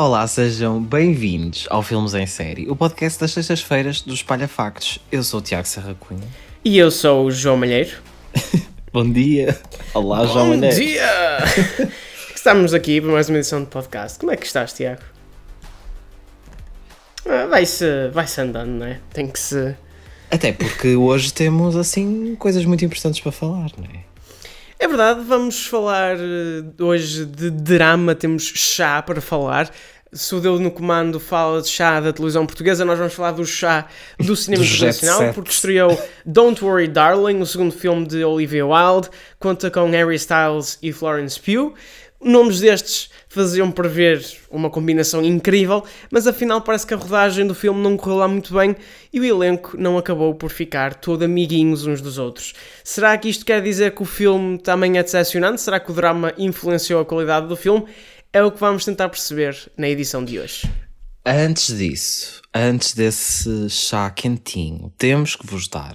Olá, olá, sejam bem-vindos ao Filmes em Série, o podcast das sextas-feiras dos Palhafactos. Eu sou o Tiago Serra Cunha. E eu sou o João Malheiro. Bom dia! Olá, João Bom Malheiro. dia! Estamos aqui para mais uma edição de podcast. Como é que estás, Tiago? Ah, vai-se vai -se andando, não é? Tem que se. Até porque hoje temos, assim, coisas muito importantes para falar, não é? É verdade, vamos falar eh, hoje de drama, temos chá para falar. Se o Deus no Comando fala de chá da televisão portuguesa, nós vamos falar do chá do cinema Do internacional, porque estreou Don't Worry Darling, o segundo filme de Olivia Wilde, conta com Harry Styles e Florence Pugh. Nomes destes faziam prever uma combinação incrível, mas afinal parece que a rodagem do filme não correu lá muito bem e o elenco não acabou por ficar todo amiguinhos uns dos outros. Será que isto quer dizer que o filme também é decepcionante? Será que o drama influenciou a qualidade do filme? É o que vamos tentar perceber na edição de hoje. Antes disso, antes desse chá quentinho, temos que vos dar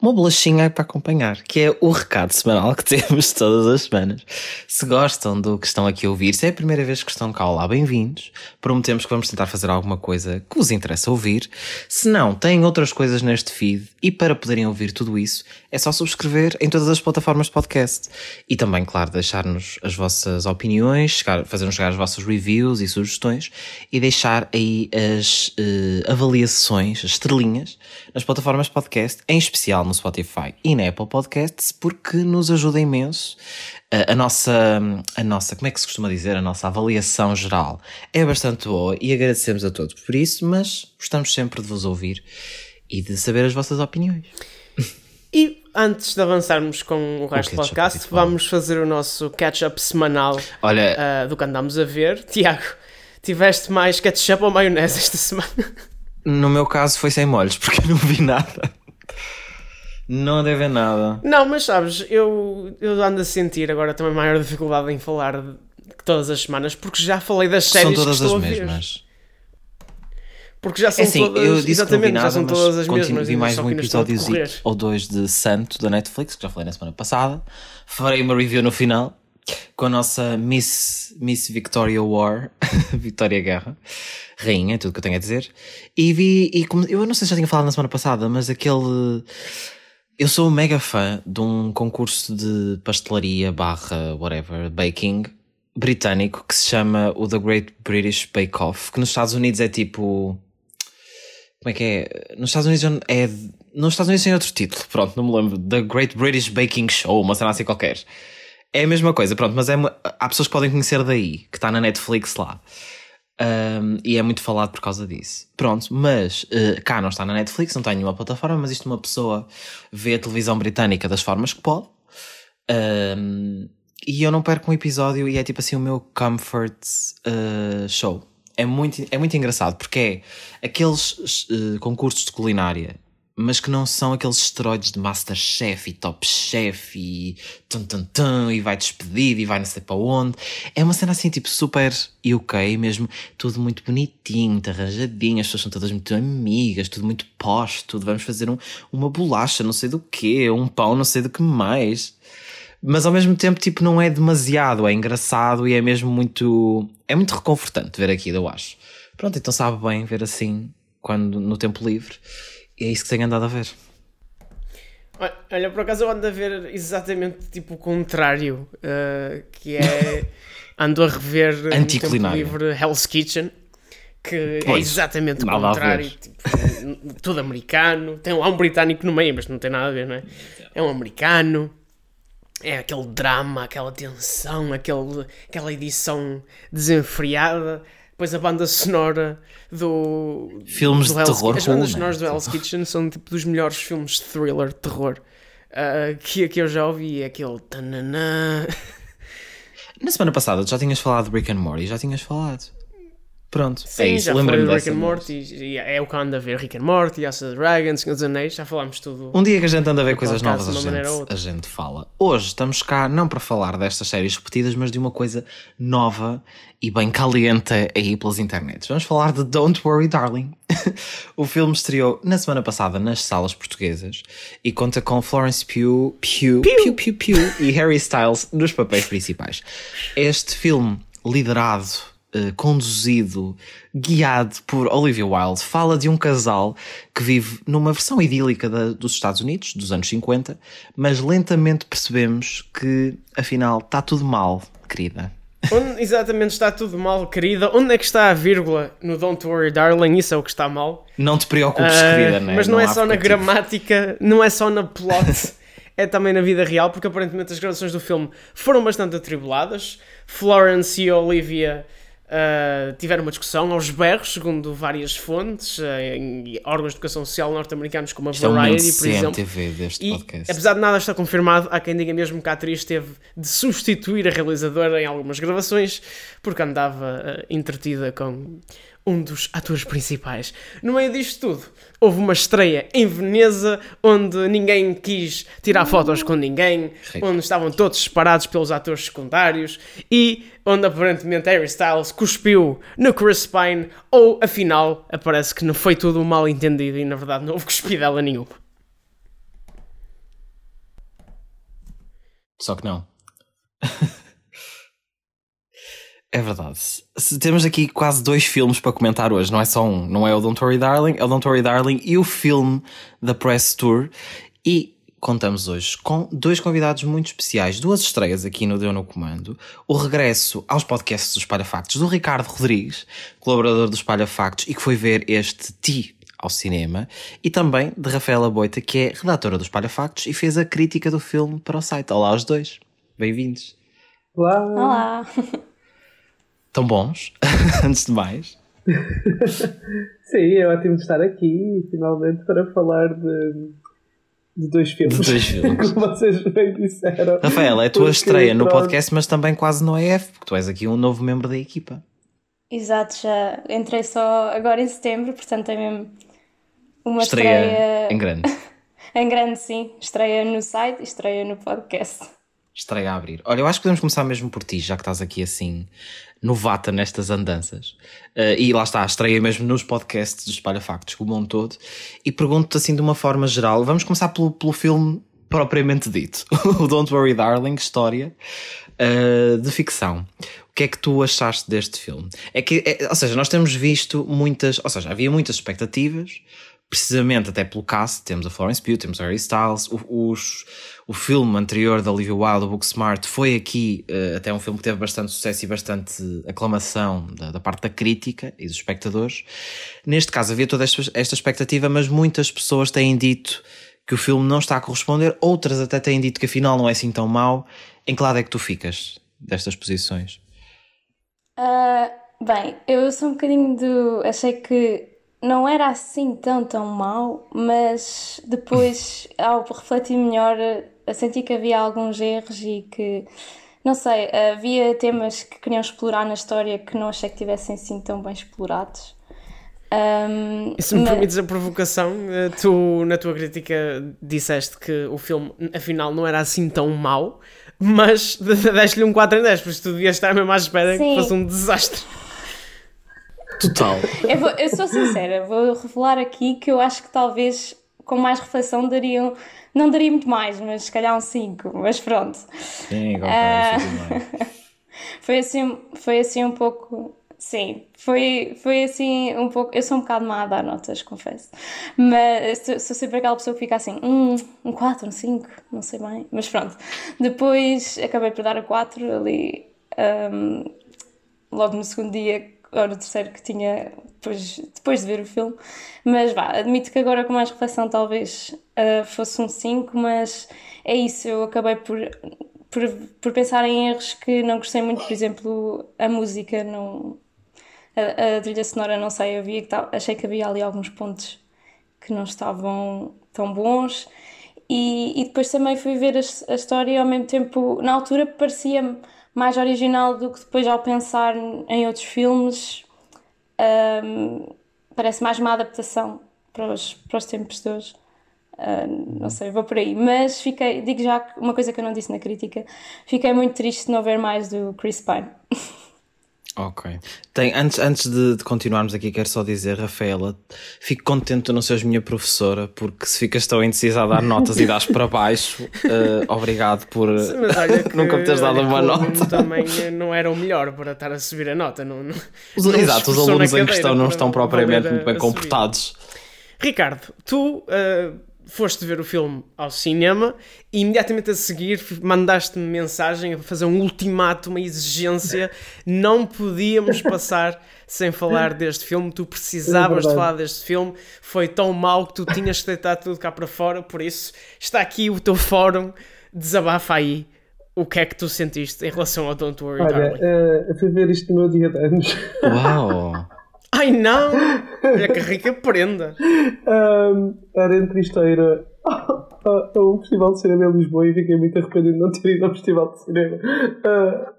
uma bolachinha para acompanhar, que é o recado semanal que temos todas as semanas. Se gostam do que estão aqui a ouvir, se é a primeira vez que estão cá, olá, bem-vindos. Prometemos que vamos tentar fazer alguma coisa que vos interessa ouvir. Se não, têm outras coisas neste feed e para poderem ouvir tudo isso, é só subscrever em todas as plataformas de podcast. E também, claro, deixar-nos as vossas opiniões, fazer-nos chegar as vossas reviews e sugestões e deixar aí as avaliações, as estrelinhas, nas plataformas podcast, em especial no Spotify e na Apple Podcasts, porque nos ajuda imenso. A nossa, a nossa, como é que se costuma dizer? A nossa avaliação geral é bastante boa e agradecemos a todos por isso, mas gostamos sempre de vos ouvir e de saber as vossas opiniões. E antes de avançarmos com o resto do podcast, vamos fazer o nosso catch-up semanal Olha, ah, do que andamos a ver. Tiago, tiveste mais ketchup ou maionese esta semana? no meu caso foi sem molhos, porque eu não vi nada. Não deve nada. Não, mas sabes, eu, eu ando a sentir agora também maior dificuldade em falar de, todas as semanas, porque já falei das São séries todas que estou as mesmas. Porque já são É assim, todas, eu disse exatamente, nada, já são todas as continuo- mesmas. vi mais um episódio ou dois de Santo da Netflix, que já falei na semana passada. Farei uma review no final com a nossa Miss, Miss Victoria War, Victoria Guerra, rainha, é tudo que eu tenho a dizer. E vi, e como, eu não sei se já tinha falado na semana passada, mas aquele. Eu sou mega fã de um concurso de pastelaria barra whatever, baking britânico que se chama o The Great British Bake Off, que nos Estados Unidos é tipo. Como é que é? Nos Estados Unidos é. Nos Estados Unidos tem outro título, pronto, não me lembro. The Great British Baking Show, uma cena assim qualquer. É a mesma coisa, pronto, mas é há pessoas que podem conhecer daí, que está na Netflix lá. Um, e é muito falado por causa disso. Pronto, mas eh, cá não está na Netflix, não tem nenhuma plataforma, mas isto uma pessoa vê a televisão britânica das formas que pode. Um, e eu não perco um episódio e é tipo assim o meu comfort uh, show. É muito, é muito engraçado porque é aqueles uh, concursos de culinária, mas que não são aqueles esteroides de Masterchef e Top Chef e tum tum tum e vai despedido e vai não sei para onde. É uma cena assim tipo super UK mesmo, tudo muito bonitinho, arranjadinho, as pessoas são todas muito amigas, tudo muito posh, tudo vamos fazer um, uma bolacha, não sei do que, um pão, não sei do que mais mas ao mesmo tempo tipo não é demasiado, é engraçado e é mesmo muito é muito reconfortante ver aquilo, eu acho. Pronto, então sabe bem ver assim quando no tempo livre. E é isso que tenho andado a ver. Olha, por acaso eu ando a ver exatamente tipo o contrário, uh, que é ando a rever no tempo Anticulinário. livre Hell's Kitchen, que é Pois, exatamente o contrário, tipo, tudo americano, tem lá um britânico no meio, mas não tem nada a ver, não é? É um americano, é aquele drama, aquela tensão, aquele, aquela edição desenfreada, depois a banda sonora do Filmes do de Hell's terror As bandas sonoras do? Hell's Kitchen são tipo dos melhores filmes de thriller, de terror ah, que, que eu já ouvi. É aquele tananã. Na semana passada tu já tinhas falado de Rick and Morty, já tinhas falado. Pronto, Sim, é isso, já falei lembra-me do Rick and Morty. e É o que ando a ver Rick and Morty, House of the Dragon, Senhor dos Anéis. Já falámos tudo. Um dia que a gente anda a ver coisas novas, de a gente, a gente fala. Hoje estamos cá não para falar destas séries repetidas, mas de uma coisa nova e bem caliente aí pelas internets. Vamos falar de Don't Worry Darling. o filme estreou na semana passada nas salas portuguesas e conta com Florence Pugh, Pugh, Pugh, Pugh, Pugh e Harry Styles nos papéis principais. Este filme liderado uh, conduzido, guiado por Olivia Wilde, fala de um casal que vive numa versão idílica da, dos Estados Unidos, dos anos 50, mas lentamente percebemos que, afinal, está tudo mal, querida. Onde exatamente está tudo mal, querida? Onde é que está a vírgula no Don't Worry Darling? Isso é o que está mal. Não te preocupes, uh, querida, né? Mas não, não é só na gramática, não é só na plot. é também na vida real, porque aparentemente as gravações do filme foram bastante atribuladas. Florence e Olivia uh, tiveram uma discussão aos berros, segundo várias fontes, uh, em órgãos de educação social norte-americanos, como a Isto Variety, é por exemplo. e, podcast. apesar de nada estar confirmado, há quem diga mesmo que a atriz teve de substituir a realizadora em algumas gravações, porque andava uh, entretida com um dos atores principais. No meio disto tudo, houve uma estreia em Veneza onde ninguém quis tirar fotos com ninguém, onde estavam todos separados pelos atores secundários e onde aparentemente Harry Styles cuspiu no Chris Pine, ou afinal, parece que não foi tudo um mal entendido e na verdade não houve cuspidela nenhuma. Só que não. É verdade. Temos aqui quase dois filmes para comentar hoje, não é só um. Não é o Don't Worry Darling, é o Don't Worry Darling e o filme da Press Tour. E contamos hoje com dois convidados muito especiais, duas estreias aqui no Deu no Comando. O regresso aos podcasts dos Espalha Factos do Ricardo Rodrigues, colaborador dos Espalha Factos e que foi ver este Ti ao cinema, e também de Rafaela Boita, que é redatora dos Espalha Factos e fez a crítica do filme para o site. Olá aos dois. Bem-vindos. Olá. Olá. tão bons, antes de mais. Sim, é ótimo estar aqui finalmente para falar de, de dois filmes. De dois filmes. Como vocês bem disseram. Rafael, é a tua estreia no podcast, mas também quase no EF, porque tu és aqui um novo membro da equipa. Exato, já entrei só agora em setembro, portanto é mesmo uma estreia, estreia... em grande. em grande, sim. Estreia no site e estreia no podcast. Estreia a abrir. Olha, eu acho que podemos começar mesmo por ti, já que estás aqui assim novata nestas andanças. Uh, e lá está, estreia mesmo nos podcasts dos Espalha Factos, como um todo. E pergunto-te assim de uma forma geral, vamos começar pelo, pelo filme propriamente dito. o Don't Worry Darling, história uh, de ficção. O que é que tu achaste deste filme? É que, é, ou seja, nós temos visto muitas, ou seja, havia muitas expectativas, precisamente até pelo cast, temos a Florence Pugh, temos a Harry Styles, os, o filme anterior da Olivia Wilde, o Booksmart, foi aqui uh, até um filme que teve bastante sucesso e bastante aclamação da, da, parte da crítica e dos espectadores. Neste caso havia toda esta, esta expectativa, mas muitas pessoas têm dito que o filme não está a corresponder, outras até têm dito que afinal não é assim tão mau. Em que lado é que tu ficas destas posições? Uh, bem, eu sou um bocadinho do. Achei que não era assim tão, tão mal, mas depois, ao refletir melhor, senti que havia alguns erros e que, não sei, havia temas que queriam explorar na história que não achei que tivessem assim tão bem explorados. Um, se me mas... permites a provocação, eh, tu na tua crítica disseste que o filme afinal não era assim tão mau, mas deste-lhe um 4 em 10, por isso tu devias estar mesmo à espera Sim. que fosse um desastre. Total. Eu, vou, eu sou sincera, vou revelar aqui que eu acho que talvez com mais reflexão dariam. Não daria muito mais, mas se calhar um 5, mas pronto. Sim, uh, foi assim Foi assim um pouco. Sim, foi, foi assim um pouco. Eu sou um bocado má a dar notas, confesso. Mas sou, sou sempre aquela pessoa que fica assim, um, um 4, um 5, não sei bem. Mas pronto. Depois acabei por dar a 4 ali. Um, logo no segundo dia ou no terceiro que tinha depois, depois de ver o filme. Mas vá, admito que agora com mais reflexão talvez uh, fosse um 5, mas é isso, eu acabei por, por, por pensar em erros que não gostei muito, por exemplo, a música não. A, a trilha sonora, não sei, eu vi que achei que havia ali alguns pontos que não estavam tão bons. E, e depois também fui ver a, a história e ao mesmo tempo, na altura, parecia-me mais original do que depois ao pensar em outros filmes. Um, parece mais uma adaptação para os, para os tempos de hoje. Uh, não sei, vou por aí. Mas fiquei, digo já uma coisa que eu não disse na crítica: fiquei muito triste de não ver mais do Chris Pine. Ok. Tem, antes antes de, de continuarmos aqui, quero só dizer, Rafaela, fico contente de não seres minha professora, porque se ficas tão indecisa a dar notas e dás para baixo, uh, obrigado por olha que, nunca me teres dado olha uma nota. também não era o melhor para estar a subir a nota. Não, não, Os, não exato, os alunos em questão não estão propriamente muito bem comportados. Ricardo, tu uh, foste ver o filme ao cinema e imediatamente a seguir mandaste-me mensagem a fazer um ultimato, uma exigência. Não podíamos passar sem falar deste filme. Tu precisavas de verdade. falar deste filme. Foi tão mau que tu tinhas que deitar tudo cá para fora. Por isso, está aqui o teu fórum. Desabafa aí. O que é que tu sentiste em relação ao Don't Worry, Olha, Darling? eh, eu fui ver isto no meu dia de anos. Uau! Ai não! Olha que rica prenda! Um, era entre isto a ir a, a, a um festival de cinema em Lisboa e fiquei muito arrependido de não ter ido ao festival de cinema. Ah,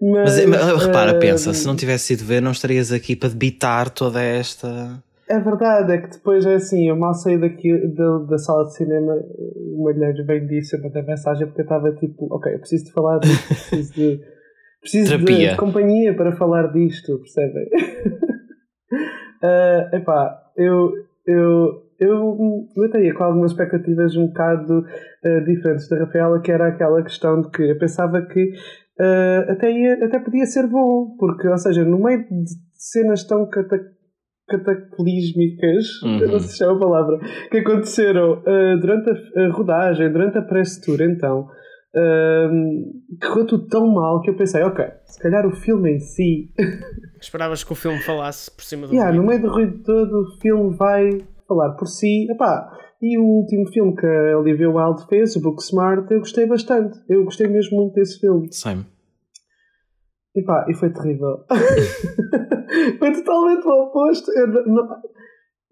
Mas, mas, mas, repara, ah, pensa, se não tivesse ido ver, não estarias aqui para debitar toda esta. É verdade, é que depois é assim, eu mal saí daqui da, da sala de cinema, o Malheiro bem disse, eu mandei mensagem porque eu estava tipo, ok, eu preciso de falar disto, preciso de, preciso de, Terapia. de companhia para falar disto, percebem? Ah, epá, eu, eu, eu, eu até ia com algumas expectativas um bocado ah, diferentes da Rafaela, que era aquela questão de que eu pensava que ah, até, ia, até podia ser bom, porque, ou seja, no meio de cenas tão cata cataclísmicas, Uhum. não sei se chama a palavra, que aconteceram ah, durante a, a rodagem, durante a press tour, então, ah, correu tudo tão mal que eu pensei, ok, se calhar o filme em si Esperavas que o filme falasse por cima do Yeah, ruído. no meio do ruído todo, o filme vai falar por si. Epá, e o último filme que a Olivia Wilde fez, o Booksmart, eu gostei bastante. Eu gostei mesmo muito desse filme. Same. Epá, e foi terrível. foi totalmente o oposto. Eu, não-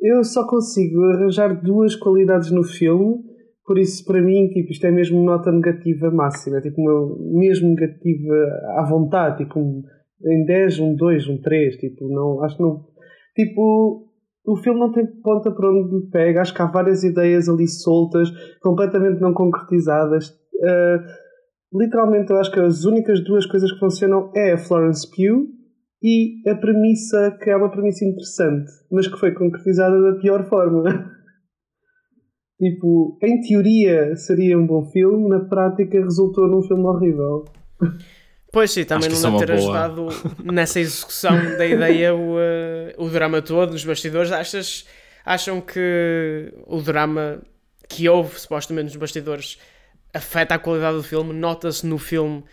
eu só consigo arranjar duas qualidades no filme, por isso, para mim, tipo, isto é mesmo nota negativa máxima. É tipo, mesmo negativa à vontade. Tipo, um, em 10, um 2, um 3. Tipo, não, acho que não. Tipo, o filme não tem ponta para onde lhe pega. Acho que há várias ideias ali soltas, completamente não concretizadas. Ah, literalmente, eu acho que as únicas duas coisas que funcionam é a Florence Pugh e a premissa, que é uma premissa interessante, mas que foi concretizada da pior forma. tipo, em teoria seria um bom filme, na prática resultou num filme horrível. Pois sim, também não é deve ter uma ajudado nessa execução da ideia o, eh, o drama todo, nos bastidores. Achas, acham que o drama que houve supostamente nos bastidores afeta a qualidade do filme? Nota-se no filme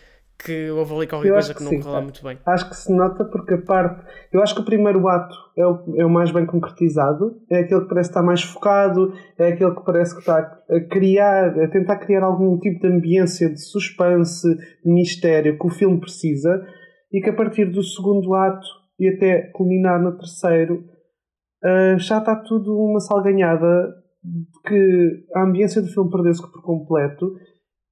que houve ali qualquer Eu coisa que que não sim, tá. muito bem. Acho que se nota porque a parte. Eu acho que o primeiro ato é o, é o mais bem concretizado, é aquele que parece estar mais focado, é aquele que parece que está a criar, a tentar criar algum tipo de ambiência de suspense, de mistério que o filme precisa, e que a partir do segundo ato e até culminar no terceiro, ah, já está tudo uma salganhada que a ambiência do filme perdeu-se por completo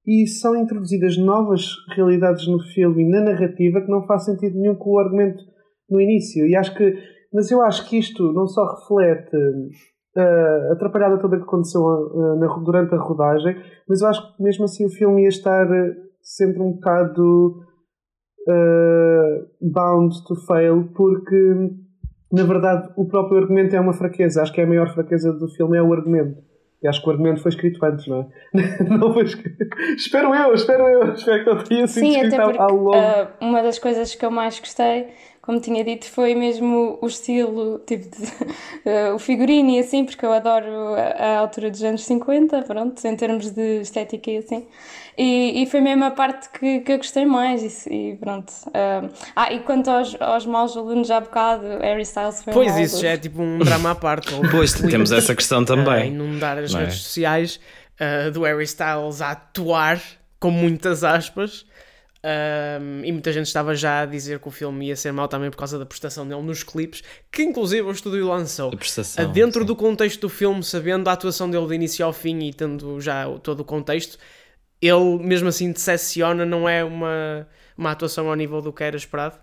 e são introduzidas novas realidades no filme e na narrativa que não faz sentido nenhum com o argumento no início. E acho que, mas eu acho que isto não só reflete uh, atrapalhada toda que aconteceu uh, na- durante a rodagem, mas eu acho que mesmo assim o filme ia estar uh, sempre um bocado uh, bound to fail, porque na verdade o próprio argumento é uma fraqueza. Acho que é a maior fraqueza do filme é o argumento. E acho que o argumento foi escrito antes, não é? não foi escrito... Espero eu, espero eu, espero que não tenha sido Sim, escrito até porque ao longo. ah, uma das coisas que eu mais gostei, como tinha dito, foi mesmo o estilo, tipo, de, ah, o figurino e assim, porque eu adoro a, a altura dos anos 50, pronto, em termos de estética e assim. E, e foi mesmo a parte que, que eu gostei mais, e, e pronto. ah, ah, e quanto aos, aos maus alunos, já há bocado, Harry Styles foi um Pois mau isso já é tipo um drama à parte. ou Pois, temos essa questão a também. inundar as não é? redes sociais ah, do Harry Styles a atuar com muitas aspas. Um, e muita gente estava já a dizer que o filme ia ser mau também por causa da prestação dele nos clipes, que inclusive o estúdio lançou. A prestação, Dentro sim. do contexto do filme, sabendo a atuação dele do início ao fim e tendo já todo o contexto, ele mesmo assim decepciona, não é uma, uma atuação ao nível do que era esperado.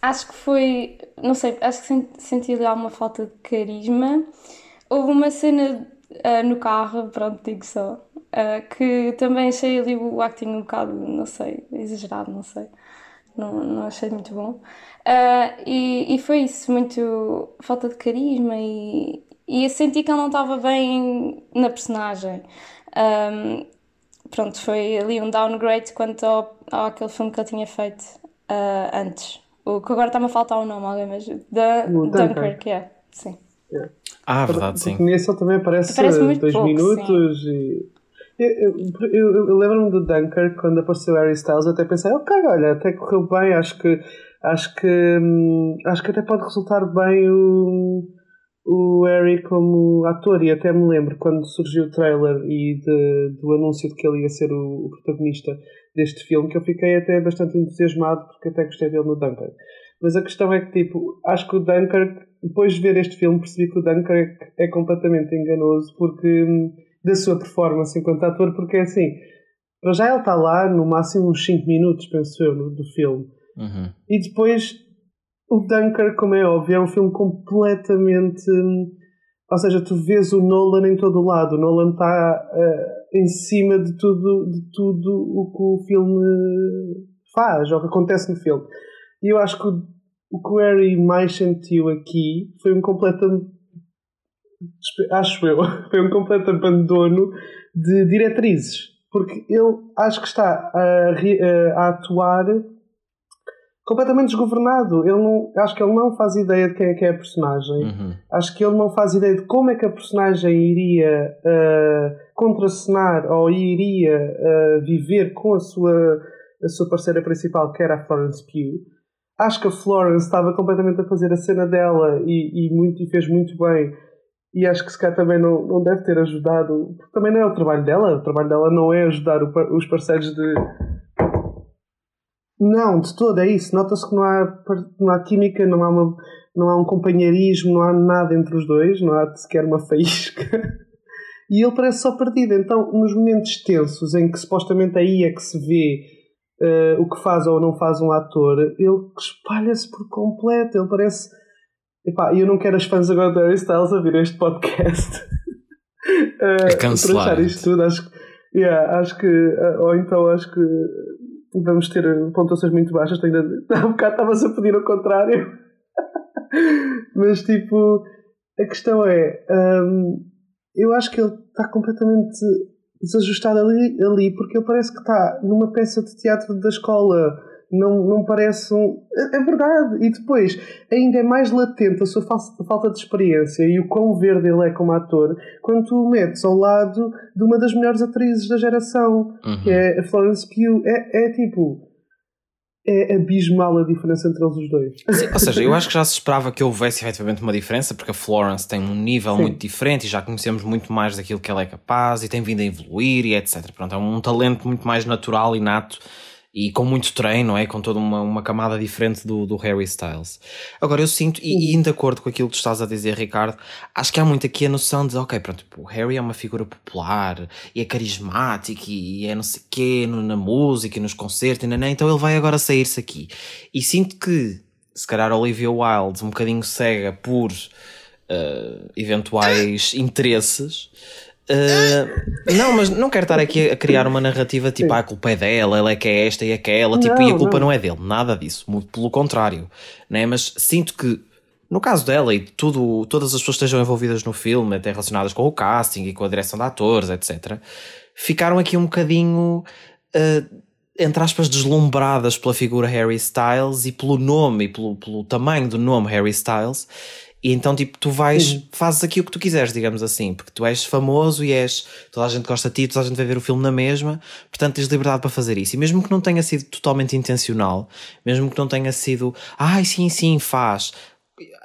Acho que foi, não sei, acho que sen- senti ali alguma falta de carisma. Houve uma cena ah, no carro, pronto, digo só, ah, que também achei ali o acting um bocado, não sei, exagerado, não sei. não, não achei muito bom. Uh, e, e foi isso, muito falta de carisma e, e eu senti que ele não estava bem na personagem. Um, pronto, foi ali um downgrade quanto ao, ao aquele filme que ele tinha feito uh, antes. O que agora está-me a faltar o nome, alguém, mas da, Dunkirk, Dunkirk é, sim. Yeah. Ah, verdade, sim. Nesse ele também aparece, aparece dois pouco, minutos sim. e... Eu, eu, eu, lembro-me do Dunkirk quando apareceu Harry Styles, eu até pensei, ok, olha, até correu bem, acho que acho que hum, acho que até pode resultar bem o, o Harry como ator. E até me lembro quando surgiu o trailer e de, do anúncio de que ele ia ser o, o, protagonista deste filme que eu fiquei até bastante entusiasmado porque até gostei dele no Dunkirk. Mas a questão é que tipo acho que o Dunkirk depois de ver este filme percebi que o Dunkirk é completamente enganoso porque hum, da sua performance enquanto ator porque é assim para já ele está lá no máximo uns 5 minutos penso eu do filme uhum. e depois o Dunker, como é óbvio, é um filme completamente. Ou seja, tu vês o Nolan em todo o lado. O Nolan está uh, em cima de tudo, de tudo o que o filme faz, ou que acontece no filme. E eu acho que o, o que o Harry mais sentiu aqui foi um completo. Acho eu, foi um completo abandono de diretrizes. Porque ele acho que está a, a atuar completamente desgovernado. Ele não, acho que ele não faz ideia de quem é que é a personagem. Uhum. Acho que ele não faz ideia de como é que a personagem iria uh, contracenar ou iria uh, viver com a sua, a sua parceira principal, que era a Florence Pugh. Acho que a Florence estava completamente a fazer a cena dela e, e, muito, e fez muito bem. E acho que se calhar também não, não deve ter ajudado, porque também não é o trabalho dela. O trabalho dela não é ajudar o, os parceiros de, não, de todo, é isso. Nota-se que não há, não há química, não há, uma, não há um companheirismo, não há nada entre os dois, não há sequer uma faísca. e ele parece só perdido. Então, nos momentos tensos em que supostamente aí é que se vê uh, o que faz ou não faz um ator, ele espalha-se por completo. Ele parece. Epá, eu não quero as fãs agora do Harry Styles a vir este podcast. uh, é cancelar. isto tudo, acho, yeah, acho que. Uh, ou então acho que vamos ter pontuações muito baixas. Ainda, há um bocado estavas a pedir o contrário. Mas tipo, a questão é, hum, eu acho que ele está completamente desajustado ali, ali porque ele parece que está numa peça de teatro da escola não, não parece um. É, é verdade. E depois, ainda é mais latente a sua falta de experiência e o quão verde ele é como ator quando tu o metes ao lado de uma das melhores atrizes da geração, uhum. que é a Florence Pugh. É, é tipo. É abismal a diferença entre eles os dois. Sim, ou seja, eu acho que já se esperava que houvesse efetivamente uma diferença, porque a Florence tem um nível Sim. muito diferente e já conhecemos muito mais daquilo que ela é capaz e tem vindo a evoluir e etc. Pronto, é um talento muito mais natural e nato e com muito treino, não é? Com toda uma, uma camada diferente do, do Harry Styles. Agora, eu sinto, e, e de acordo com aquilo que tu estás a dizer, Ricardo, acho que há muito aqui a noção de, ok, pronto, o Harry é uma figura popular e é carismático e é não sei quê no, na música e nos concertos, e não, então ele vai agora sair-se aqui. E sinto que, se calhar, Olivia Wilde, um bocadinho cega por uh, eventuais interesses Uh, não, mas não quero estar aqui a criar uma narrativa tipo, ah, a culpa é dela, ela é que é esta e aquela, tipo, não, e a culpa não. não. é dele, nada disso, muito pelo contrário, né? Mas sinto que, no caso dela e tudo, todas as pessoas que estejam envolvidas no filme, até relacionadas com o casting e com a direção de atores, etc., ficaram aqui um bocadinho, uh, entre aspas, deslumbradas pela figura Harry Styles e pelo nome e pelo, pelo tamanho do nome Harry Styles e então, tipo, tu vais, uhum. fazes aqui o que tu quiseres, digamos assim, porque tu és famoso e és, toda a gente gosta de ti, toda a gente vai ver o filme na mesma, portanto tens liberdade para fazer isso. E mesmo que não tenha sido totalmente intencional, mesmo que não tenha sido, ai, sim, sim, faz,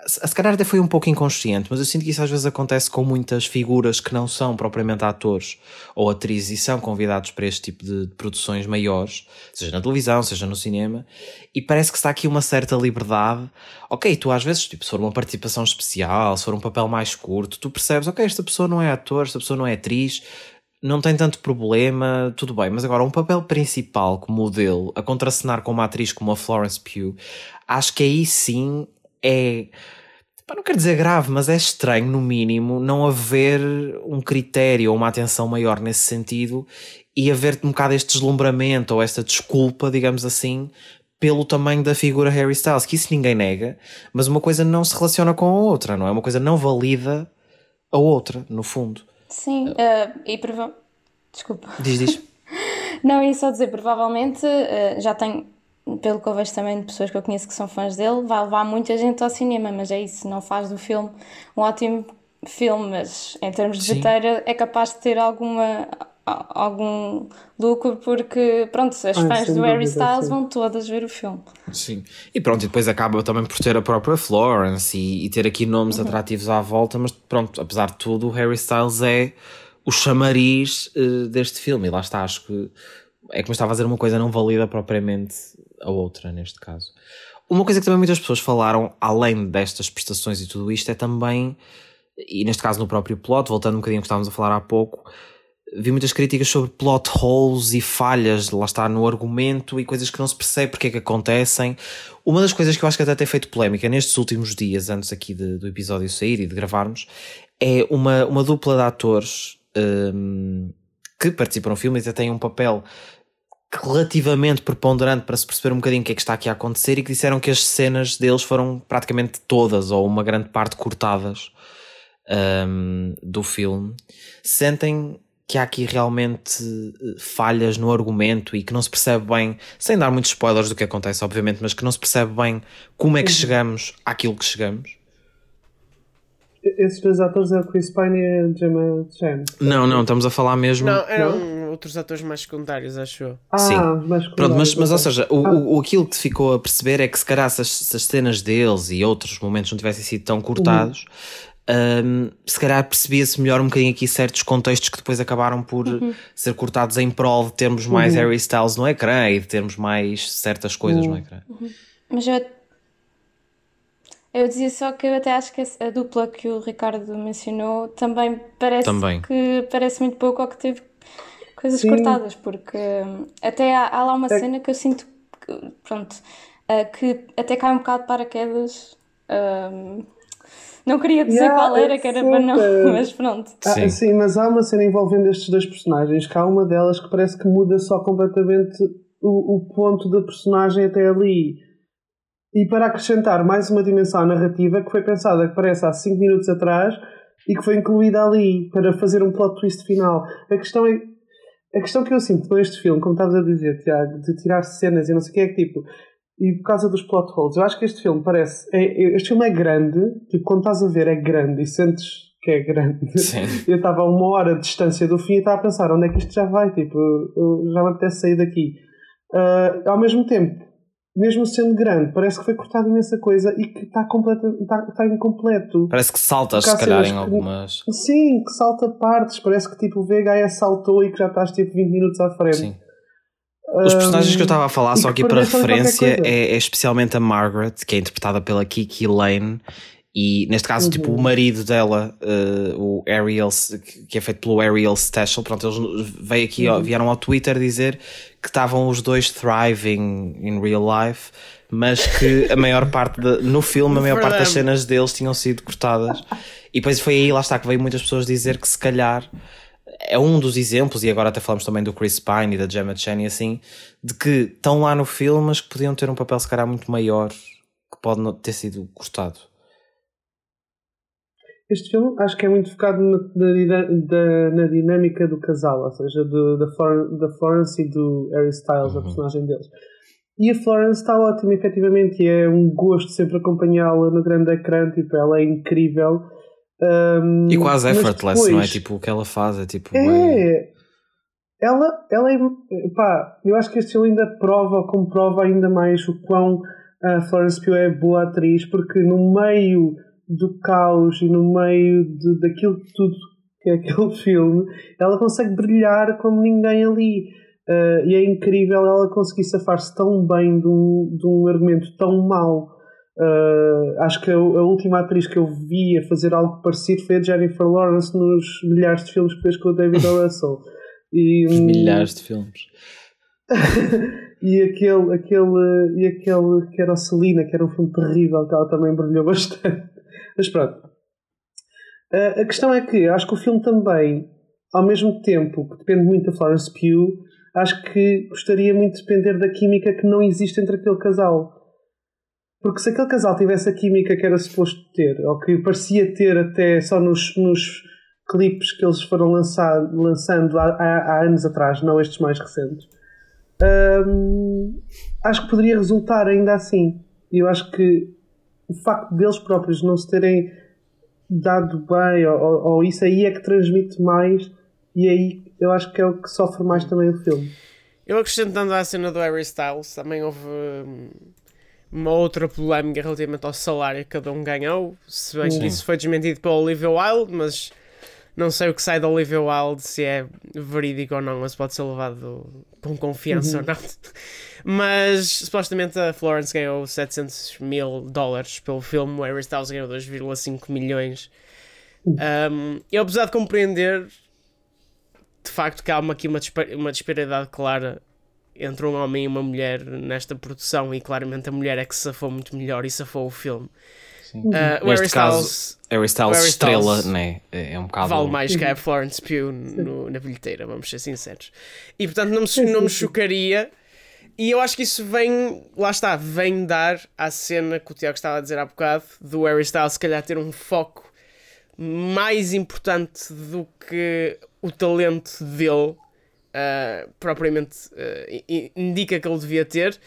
se calhar até foi um pouco inconsciente, mas eu sinto que isso às vezes acontece com muitas figuras que não são propriamente atores ou atrizes e são convidados para este tipo de, produções maiores, seja na televisão, seja no cinema, e parece que está aqui uma certa liberdade. Ok, tu às vezes, tipo, se for uma participação especial, se for um papel mais curto, tu percebes, ok, esta pessoa não é ator, esta pessoa não é atriz, não tem tanto problema, tudo bem, mas agora um papel principal como o dele, a contracenar com uma atriz como a Florence Pugh, acho que aí sim é. Não quero dizer grave, mas é estranho, no mínimo, não haver um critério ou uma atenção maior nesse sentido e haver um bocado este deslumbramento ou esta desculpa, digamos assim, pelo tamanho da figura Harry Styles, que isso ninguém nega, mas uma coisa não se relaciona com a outra, não é? Uma coisa não valida a outra, no fundo. Sim, uh, e prova... Desculpa. Diz, diz. não, ia só dizer, provavelmente uh, já tenho, pelo que eu vejo também de pessoas que eu conheço que são fãs dele, vai levar muita gente ao cinema, mas é isso, não faz do filme um ótimo filme, mas em termos de bilheteira é capaz de ter alguma algum lucro porque pronto, as ah, fãs do Harry Styles vão todas ver o filme. Sim. E pronto, e depois acaba também por ter a própria Florence e, e ter aqui nomes uhum. atrativos à volta, mas pronto, apesar de tudo, o Harry Styles é o chamariz uh, deste filme. E lá está, acho que é como estava a dizer uma coisa não valida propriamente a outra neste caso. Uma coisa que também muitas pessoas falaram, além destas prestações e tudo isto, é também, e neste caso no próprio plot, voltando um bocadinho ao que estávamos a falar há pouco, vi muitas críticas sobre plot holes e falhas, lá está, no argumento e coisas que não se percebe porque é que acontecem. Uma das coisas que eu acho que até tem feito polémica nestes últimos dias, antes aqui de, do episódio sair e de gravarmos, é uma, uma dupla de atores um, que participam no filme e até têm um papel relativamente preponderante para se perceber um bocadinho o que é que está aqui a acontecer e que disseram que as cenas deles foram praticamente todas ou uma grande parte cortadas um, do filme. Sentem que há aqui realmente eh, falhas no argumento e que não se percebe bem, sem dar muitos spoilers do que acontece, obviamente, mas que não se percebe bem como é que uhum. chegamos àquilo que chegamos. Esses dois atores é o Chris Pine e a Gemma Chan. Não, não, estamos a falar mesmo. Não, eram não? outros atores mais secundários, acho eu. Ah, Sim. mais Pronto, mas, mas ou seja, o, ah. o, aquilo que ficou a perceber é que se calhar se as, se as cenas deles e outros momentos não tivessem sido tão cortados, uhum um, se calhar percebia-se melhor um bocadinho aqui certos contextos que depois acabaram por uhum. ser cortados em prol de termos mais uhum. Harry Styles no ecrã e de termos mais certas coisas uhum. no ecrã. Uhum. Mas eu, eu dizia só que eu até acho que a dupla que o Ricardo mencionou também parece também. que parece muito pouco ou que teve coisas Sim. cortadas, porque hum, até há, há, lá uma é. cena que eu sinto que, pronto, uh, que até cai um bocado de paraquedas. Um, não queria dizer yeah, qual era, que era para não, mas pronto. Ah, sim. sim, mas há uma cena envolvendo estes dois personagens, que há uma delas que parece que muda só completamente o, o ponto da personagem até ali. E para acrescentar mais uma dimensão narrativa que foi pensada, que parece há 5 minutos atrás e que foi incluída ali para fazer um plot twist final. A questão é. A questão que eu sinto com este filme, como estavas a dizer, Tiago, de tirar cenas e não sei o que, é que tipo, e por causa dos plot holes. Eu acho que este filme parece. É, este filme é grande, tipo, quando estás a ver é grande e sentes que é grande. Sim. Eu estava a uma hora de distância do fim e estava a pensar onde é que isto já vai, tipo, eu, já me apetece sair daqui. Uh, ao mesmo tempo, mesmo sendo grande, parece que foi cortada imensa coisa e que está está, está incompleto. Parece que saltas, se calhar, em algumas. Que, sim, que salta partes. Parece que tipo o VHS saltou e que já estás tipo 20 minutos à frente. Sim. Os personagens que eu estava a falar, só aqui para referência, é, é, especialmente a Margaret, que é interpretada pela Kiki Lane, e neste caso, uhum. tipo, o uhum. marido dela, uh, o Ariel, que é feito pelo Ariel Stachel, pronto, eles veio aqui, uhum. vieram ao Twitter dizer que estavam os dois thriving in real life, mas que a maior parte, de, no filme, a maior parte das cenas deles tinham sido cortadas. E depois foi aí, lá está, que veio muitas pessoas dizer que se calhar é um dos exemplos, e agora até falamos também do Chris Pine e da Gemma Chan e assim, de que estão lá no filme, mas que podiam ter um papel se calhar muito maior, que pode ter sido cortado. Este filme acho que é muito focado na, na, na dinâmica do casal, ou seja, da, Flor Florence e do Harry Styles, uhum. a personagem deles. E a Florence está ótima, efetivamente, e é um gosto sempre acompanhá-la no grande ecrã, tipo, ela é incrível um, e quase effortless, depois, não é? Tipo, o que ela faz é tipo. É. Ela, ela é. Pá, eu acho que este filme ainda prova, comprova ainda mais o quão a Florence Pugh é boa atriz, porque no meio do caos e no meio de, daquilo tudo que é aquele filme, ela consegue brilhar como ninguém ali. Uh, e é incrível ela conseguir safar-se tão bem de um, de um argumento tão mau Uh, acho que a, a, última atriz que eu vi a fazer algo parecido foi a Jennifer Lawrence nos milhares de filmes que fez com o David Russell. E, Os milhares de filmes. e aquele, aquele, e aquele que era a Celina, que era um filme terrível, que ela também brilhou bastante. Mas pronto. Uh, a questão é que acho que o filme também, ao mesmo tempo que depende muito da Florence Pugh, acho que gostaria muito de depender da química que não existe entre aquele casal. Porque se aquele casal tivesse a química que era suposto ter, ou que parecia ter até só nos, nos clipes que eles foram lançar, lançando há, há, há, anos atrás, não estes mais recentes, hum, acho que poderia resultar ainda assim. E eu acho que o facto deles próprios não se terem dado bem, ou, ou, isso aí é que transmite mais, e aí eu acho que é o que sofre mais também o filme. Eu acrescentando à cena do Harry Styles, também houve. Hum uma outra polémica relativamente ao salário que cada um ganhou. Se bem que isso foi desmentido pela Olivia Wilde, mas não sei o que sai da Olivia Wilde, se é verídico ou não, mas pode ser levado com confiança uhum. ou não. Mas supostamente a Florence ganhou 700 mil dólares pelo filme, o Harry Styles ganhou 2,5 milhões. Uhum. Um, e apesar de compreender de facto que há uma, aqui uma, uma disparidade clara entre um homem e uma mulher nesta produção e claramente a mulher é que safou muito melhor e safou o filme. Uh, Neste caso, Harry Styles, Harry estrela né? é um bocado... Vale mais que a Florence Pugh no, na bilheteira, vamos ser sinceros. E portanto não me, não me chocaria e eu acho que isso vem, lá está, vem dar à cena que o Tiago estava a dizer há bocado, do Harry Styles se calhar ter um foco mais importante do que o talento dele uh, propriamente uh, indica que ele devia ter.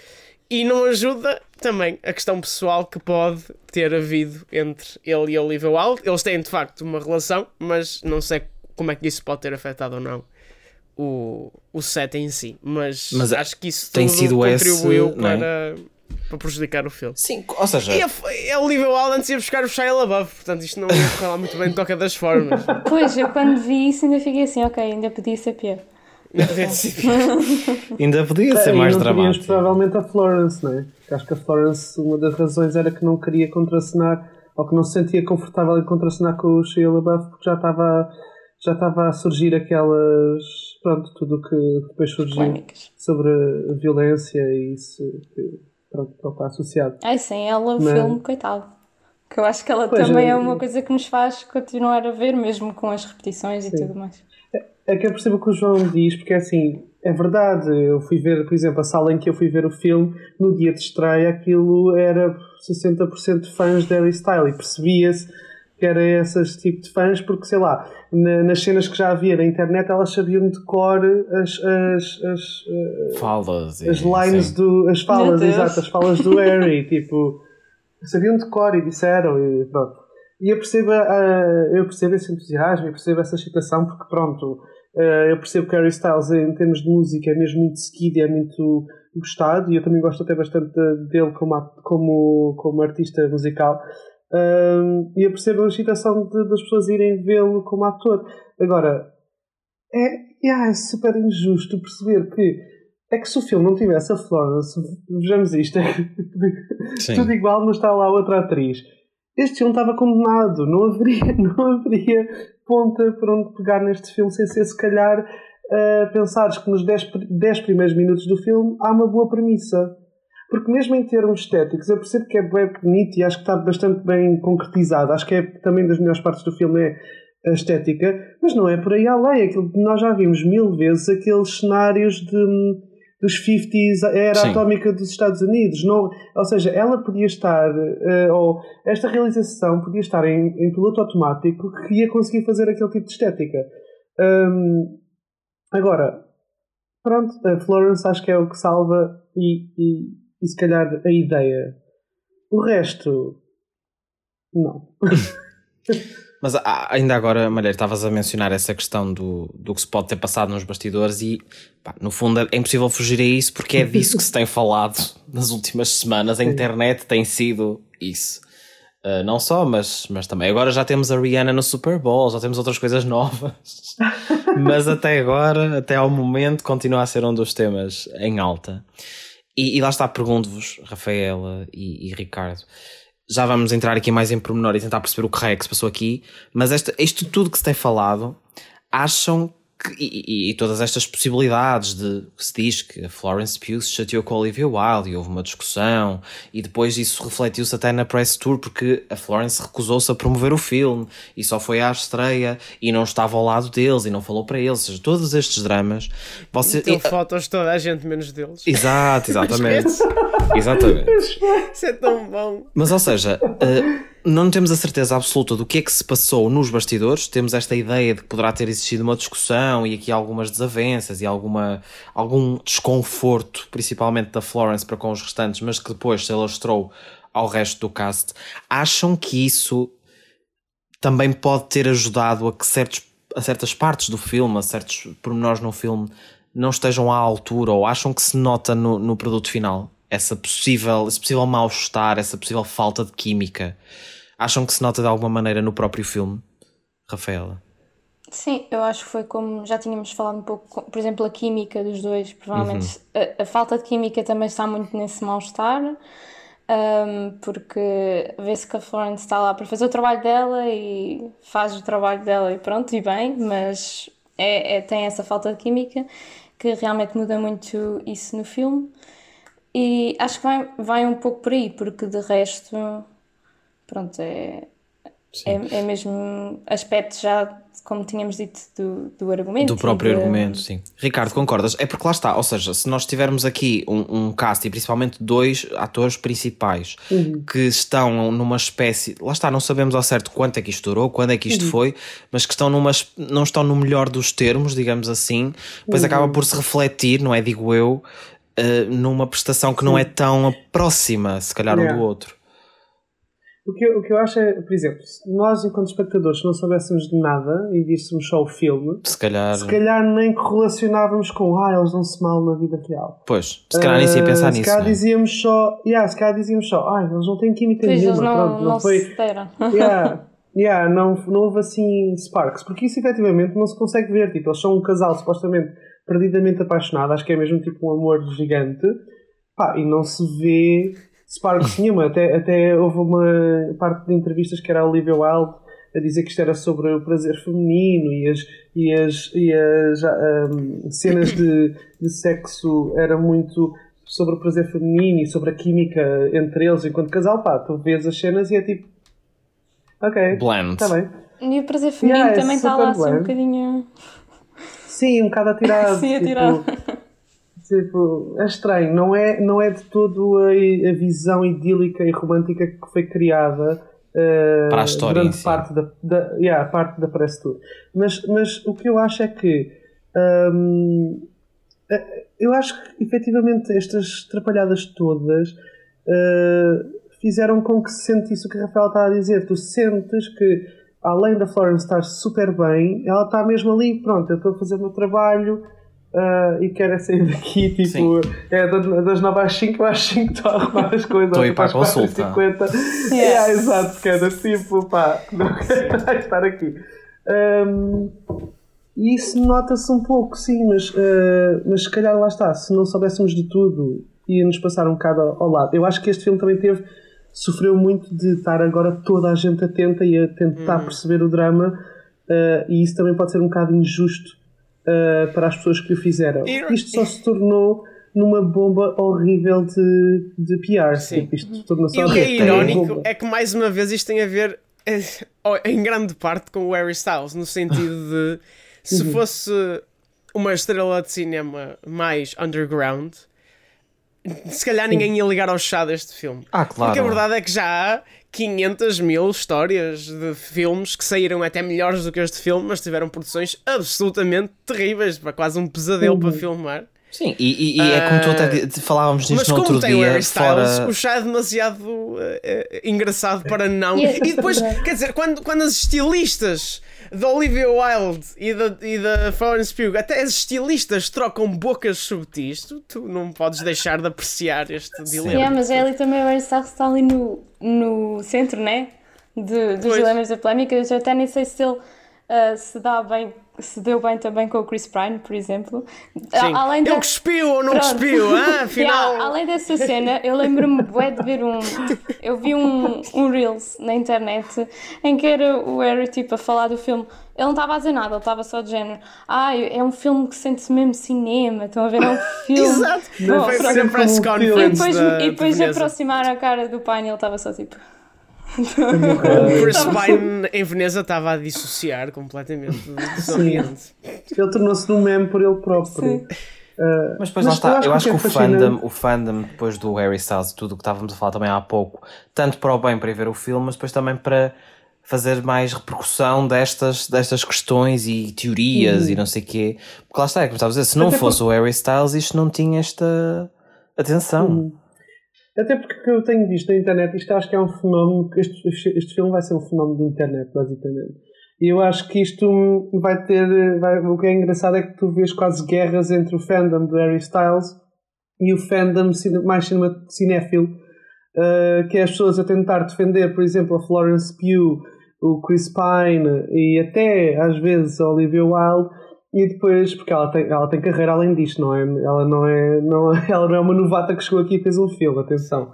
E não ajuda também a questão pessoal que pode ter havido entre ele e a Olivia Wilde. Eles têm de facto uma relação, mas não sei como é que isso pode ter afetado ou não o, o set em si. Mas, mas acho que isso tem sido contribuiu esse, para, é? para prejudicar o filme. Sim, ou seja. E a, a Olivia Wilde antes ia buscar o Shia LaBeouf, portanto isto não ia falar muito bem de toca das formas. Pois, eu quando vi isso ainda fiquei assim, ok, ainda podia ser pior. Ainda podia ser é, mais dramático. provavelmente a Florence, não é? Porque acho que a Florence, uma das razões era que não queria contracenar ou que não se sentia confortável em contracenar com o Shia LaBeouf porque já estava já estava a surgir aquelas pronto, tudo o que depois surgiu Polémicas. sobre a violência e isso que pronto, está associado. Ai, sem ela o Mas... filme, coitado. Que eu acho que ela pois também é, é uma coisa que nos faz continuar a ver, mesmo com as repetições Sim. e tudo mais. É que eu percebo o que o João diz, porque é assim, é verdade. Eu fui ver, por exemplo, a sala em que eu fui ver o filme, no dia de estreia, aquilo era 60% fãs de Harry Style e percebia-se que era esses tipo de fãs, porque sei lá, na, nas cenas que já havia na internet elas sabiam de cor as, as, as, eh, falas, as lines sim. do. as falas, exato, as falas do Harry, tipo, sabiam de cor e disseram e pronto. E eu percebo, uh, eu percebo esse entusiasmo, eu percebo essa excitação, porque pronto, uh, eu percebo que Harry Styles, em termos de música, é mesmo muito seguido, é muito gostado, e eu também gosto até bastante dele como, como, como artista musical. E eu percebo a excitação de, das pessoas irem vê-lo como ator. Agora, é, é, é super injusto perceber que é que se o filme não tivesse a Florence, vejamos isto, é tudo igual, mas está lá outra atriz este filme estava condenado, não haveria, não haveria ponta para onde pegar neste filme sem ser, se calhar, uh, pensares que nos 10, primeiros minutos do filme há uma boa premissa. Porque mesmo em termos estéticos, eu percebo que é bem bonito e acho que está bastante bem concretizado. Acho que é também das melhores partes do filme é a estética, mas não é por aí além. Aquilo nós já vimos mil vezes, aqueles cenários de dos 50s, a era Sim. atómica dos Estados Unidos. Não, ou seja, ela podia estar, uh, ou esta realização podia estar em, em, piloto automático que ia conseguir fazer aquele tipo de estética. Um, agora, pronto, a Florence acho que é o que salva e, e, e se calhar a ideia. O resto, não. Mas ah, ainda agora, Malheiro, estavas a mencionar essa questão do, do que se pode ter passado nos bastidores e, pá, no fundo, é impossível fugir a isso porque é disso que se tem falado nas últimas semanas. A internet tem sido isso. Uh, não só, mas, mas também. Agora já temos a Rihanna no Super Bowl, já temos outras coisas novas. mas até agora, até ao momento, continua a ser um dos temas em alta. E, e lá está, pergunto-vos, Rafaela e, e Ricardo já vamos entrar aqui mais em pormenor e tentar perceber o que é que se passou aqui, mas esta, isto tudo que se tem falado, acham que, e, e, todas estas possibilidades de que se diz que a Florence Pugh se chateou com a Olivia Wilde e houve uma discussão e depois isso refletiu-se até na press tour porque a Florence recusou-se a promover o filme e só foi à estreia e não estava ao lado deles e não falou para eles, ou seja, todos estes dramas você... Tem fotos de toda a gente menos deles. Exato, exatamente. Exatamente. Isso é tão bom. Mas ou seja uh, não temos a certeza absoluta do que é que se passou nos bastidores, temos esta ideia de que poderá ter existido uma discussão e aqui algumas desavenças e alguma, algum desconforto, principalmente da Florence para com os restantes, mas que depois se alastrou ao resto do cast. Acham que isso também pode ter ajudado a que certos, a certas partes do filme, a certos pormenores no filme, não estejam à altura ou acham que se nota no, no produto final? Essa possível, esse possível mal-estar, essa possível falta de química Acham que se nota de alguma maneira no próprio filme, Rafaela? Sim, eu acho que foi como já tínhamos falado um pouco, por exemplo, a química dos dois. Provavelmente uhum. a, a, falta de química também está muito nesse mal-estar, um, porque vê-se que a Florence está lá para fazer o trabalho dela e faz o trabalho dela e pronto, e bem, mas é, é, tem essa falta de química que realmente muda muito isso no filme. E acho que vai, vai um pouco por aí, porque de resto pronto, é, é, é, mesmo aspecto já, como tínhamos dito, do, do argumento. Do próprio de... argumento, sim. Ricardo, concordas? É porque lá está, ou seja, se nós tivermos aqui um, um cast e principalmente dois atores principais uhum. que estão numa espécie, lá está, não sabemos ao certo quanto é que isto durou, quando é que isto uhum. foi, mas que estão numa, não estão no melhor dos termos, digamos assim, depois uhum. acaba por se refletir, não é? Digo eu, uh, numa prestação que não é tão próxima, se calhar, um do outro. O que, eu, o que eu acho é, por exemplo, nós, enquanto espectadores, se não soubéssemos de nada e víssemos só o filme, se calhar, se calhar nem correlacionávamos com ah, eles dão-se mal na vida real. Pois, se calhar nem se ia pensar uh, nisso. Se calhar é? dizíamos só, yeah, se calhar dizíamos só, ah, eles não têm química pois nenhuma. Não, Pronto, não, não foi. Se yeah, yeah, não, não houve assim sparks, porque isso efetivamente não se consegue ver. Tipo, eles são um casal supostamente perdidamente apaixonado, acho que é mesmo tipo um amor gigante, pá, e não se vê Sparks nenhuma. Até, até houve uma parte de entrevistas que era a Olivia Wilde a dizer que isto era sobre o prazer feminino e as, e as, e as um, cenas de, de sexo eram muito sobre o prazer feminino e sobre a química entre eles enquanto casal. Pá, tu vês as cenas e é tipo. Ok. Blend. Está bem. E o prazer feminino yeah, é também está lá assim um bocadinho. Sim, um bocado atirado. Sim, atirado. Tipo, Tipo, é estranho, não é, não é de todo a, a visão idílica e romântica que foi criada uh, para a história durante parte da, da, yeah, parte da press tour. Mas, mas o que eu acho é que um, eh, eu acho que efetivamente estas trapalhadas todas uh, fizeram com que se sentisse o que a Rafael está a dizer. Tu sentes que além da Florence estar super bem, ela está mesmo ali, pronto, eu estou a fazer o meu trabalho Uh, e quero é sair daqui, tipo, Sim. é das 9 às 5 às 5 estou a arrumar as coisas. Estou a ir para a consulta. 50. Yeah. É, exato, quero tipo, pá, não quero estar aqui. Um, e isso nota-se um pouco, sim, mas, uh, mas se calhar lá está, se não soubéssemos de tudo, ia-nos passar um bocado ao, lado. Eu acho que este filme também teve, sofreu muito de estar agora toda a gente atenta e a tentar uhum. perceber o drama, uh, e isso também pode ser um bocado injusto uh, para as pessoas que o fizeram. Isto só se tornou numa bomba horrível de, de PR. Sim. Tipo, isto tornou e o que é irónico é que mais uma vez isto tem a ver eh, em grande parte com o Harry Styles, no sentido de se uhum. fosse uma estrela de cinema mais underground, se calhar ninguém ia ligar ao chá deste filme. Ah, claro. Porque a verdade é que já há 500 mil histórias de filmes que saíram até melhores do que este filme, mas tiveram produções absolutamente terríveis, para quase um pesadelo uhum. para filmar. Sim, e, e, e é como tu até uh, falávamos nisto no outro dia. O, Styles, fora... o chá é demasiado uh, uh, engraçado para não. E depois, quer dizer, quando, quando as estilistas da Olivia Wilde e da, e da Florence Pugh, até as estilistas trocam bocas subtis, tu, tu não podes deixar de apreciar este dilema. Sim, mas é ali também o Styles está ali no, no centro, né? De, dos pois. dilemas da polémica. Eu até nem sei se ele uh, se dá bem, se deu bem também com o Chris Pine, por exemplo. Sim. Além Ele cuspiu ou não Pronto. cuspiu, ah, afinal. Yeah, além dessa cena, eu lembro-me bué de ver um. Eu vi um, um Reels na internet em que era o Harry tipo a falar do filme. Ele não estava a dizer nada, ele estava só de género. Ah, é um filme que sente-se mesmo cinema. Estão a ver? É um filme. Exato! Bom, foi sempre conference. E depois, e depois de aproximar a cara do pai, ele estava só tipo. O Chris Pine em Veneza estava a dissociar completamente do ambiente. Ele tornou-se um meme por ele próprio. Uh, mas depois mas lá está, eu acho que, que o, fandom, o fandom depois do Harry Styles e tudo o que estávamos a falar também há pouco, tanto para o bem para ir ver o filme, mas depois também para fazer mais repercussão destas, destas questões e teorias uhum. e não sei o quê. Porque lá está, é como estava a dizer, se não Até fosse porque... o Harry Styles isto não tinha esta atenção. Uhum. Até porque eu tenho visto na internet, isto acho que é um fenómeno, este, este filme vai ser um fenómeno de internet, basicamente. E eu acho que isto vai ter. Vai, o que é engraçado é que tu vês quase guerras entre o fandom do Harry Styles e o fandom mais cinéfilo, uh, que é as pessoas a tentar defender, por exemplo, a Florence Pugh, o Chris Pine e até às vezes a Olivia Wilde e depois, porque ela tem, ela tem carreira além disto, não é? Ela não é, não, ela não é uma novata que chegou aqui e fez um filme, atenção.